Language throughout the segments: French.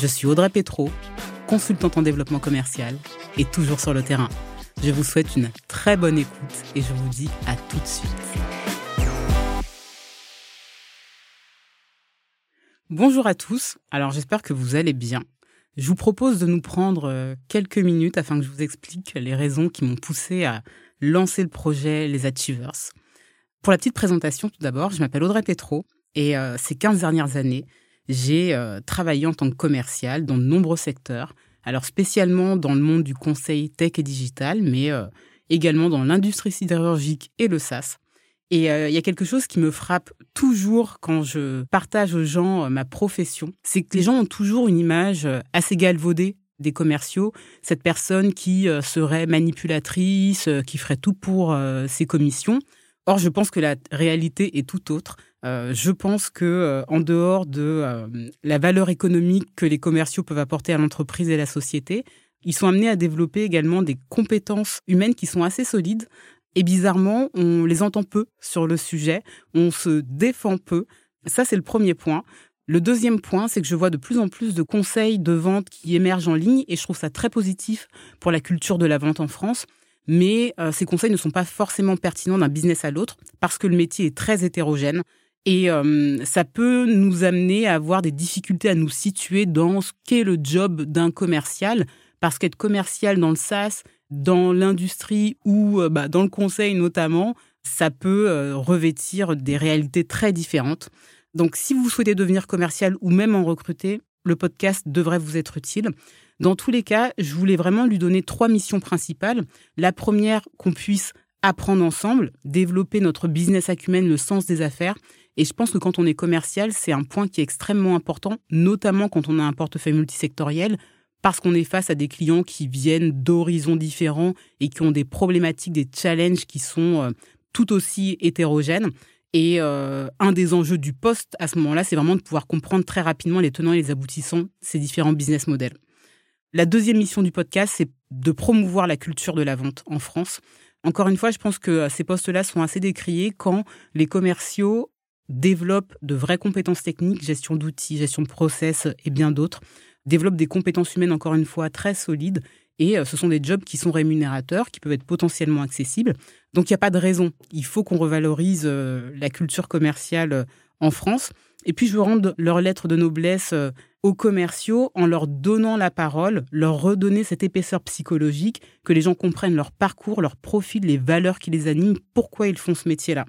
Je suis Audrey Petro, consultante en développement commercial et toujours sur le terrain. Je vous souhaite une très bonne écoute et je vous dis à tout de suite. Bonjour à tous, alors j'espère que vous allez bien. Je vous propose de nous prendre euh, quelques minutes afin que je vous explique les raisons qui m'ont poussé à lancer le projet Les Achievers. Pour la petite présentation, tout d'abord, je m'appelle Audrey Petro et euh, ces 15 dernières années, j'ai euh, travaillé en tant que commercial dans de nombreux secteurs, alors spécialement dans le monde du conseil tech et digital, mais euh, également dans l'industrie sidérurgique et le SaaS. Et il y a quelque chose qui me frappe toujours quand je partage aux gens ma profession, c'est que les gens ont toujours une image assez galvaudée des commerciaux, cette personne qui euh, serait manipulatrice, euh, qui ferait tout pour euh, ses commissions. Or, je pense que la réalité est tout autre. je pense que en dehors de la valeur économique que les commerciaux peuvent apporter à l'entreprise et à la société, ils sont amenés à développer également des compétences humaines qui sont assez solides. Et bizarrement, on les entend peu sur le sujet, on se défend peu. Ça, c'est le premier point. Le deuxième point, c'est que je vois de plus en plus de conseils de vente qui émergent en ligne et je trouve ça très positif pour la culture de la vente en France. Mais euh, ces conseils ne sont pas forcément pertinents d'un business à l'autre parce que le métier est très hétérogène et euh, ça peut nous amener à avoir des difficultés à nous situer dans ce qu'est le job d'un commercial parce qu'être commercial dans le SaaS, dans l'industrie ou euh, bah, dans le conseil notamment, ça peut revêtir des réalités très différentes. Donc, si vous souhaitez devenir commercial ou même en recruter, le podcast devrait vous être utile. Dans tous les cas, je voulais vraiment lui donner trois missions principales. La première, qu'on puisse apprendre ensemble, développer notre business acumen, le sens des affaires. Et je pense que quand on est commercial, c'est un point qui est extrêmement important, notamment quand on a un portefeuille multisectoriel, parce qu'on est face à des clients qui viennent d'horizons différents et qui ont des problématiques, des challenges qui sont euh, tout aussi hétérogènes. Et euh, un des enjeux du poste à ce moment-là, c'est vraiment de pouvoir comprendre très rapidement les tenants et les aboutissants ces différents business models. La deuxième mission du podcast, c'est de promouvoir la culture de la vente en France. Encore une fois, je pense que euh, ces postes-là sont assez décriés quand les commerciaux développent de vraies compétences techniques, gestion d'outils, gestion de process et bien d'autres, développent des compétences humaines, encore une fois, très solides et euh, ce sont des jobs qui sont rémunérateurs, qui peuvent être potentiellement accessibles. Donc il n'y a pas de raison. Il faut qu'on revalorise euh, la culture commerciale en France. Et puis je veux rendre leur lettre de noblesse aux commerciaux en leur donnant la parole, leur redonner cette épaisseur psychologique, que les gens comprennent leur parcours, leur profil, les valeurs qui les animent, pourquoi ils font ce métier-là.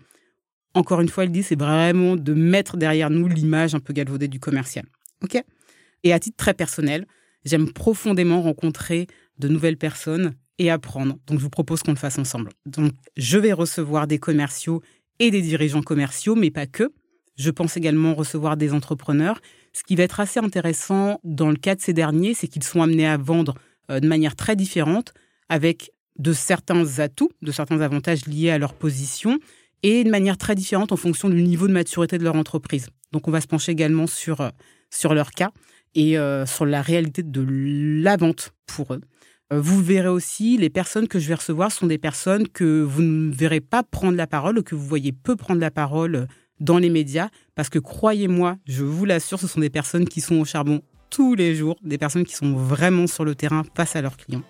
Encore une fois, elle dit, c'est vraiment de mettre derrière nous l'image un peu galvaudée du commercial. OK? Et à titre très personnel, j'aime profondément rencontrer de nouvelles personnes et apprendre. Donc, je vous propose qu'on le fasse ensemble. Donc, je vais recevoir des commerciaux et des dirigeants commerciaux, mais pas que. Je pense également recevoir des entrepreneurs. Ce qui va être assez intéressant dans le cas de ces derniers, c'est qu'ils sont amenés à vendre euh, de manière très différente, avec de certains atouts, de certains avantages liés à leur position, et de manière très différente en fonction du niveau de maturité de leur entreprise. Donc, on va se pencher également sur, euh, sur leur cas et euh, sur la réalité de la vente pour eux. Vous verrez aussi, les personnes que je vais recevoir sont des personnes que vous ne verrez pas prendre la parole ou que vous voyez peu prendre la parole dans les médias, parce que croyez-moi, je vous l'assure, ce sont des personnes qui sont au charbon tous les jours, des personnes qui sont vraiment sur le terrain face à leurs clients.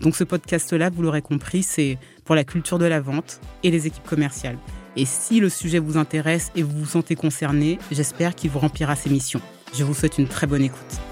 Donc ce podcast-là, vous l'aurez compris, c'est pour la culture de la vente et les équipes commerciales. Et si le sujet vous intéresse et vous vous sentez concerné, j'espère qu'il vous remplira ses missions. Je vous souhaite une très bonne écoute.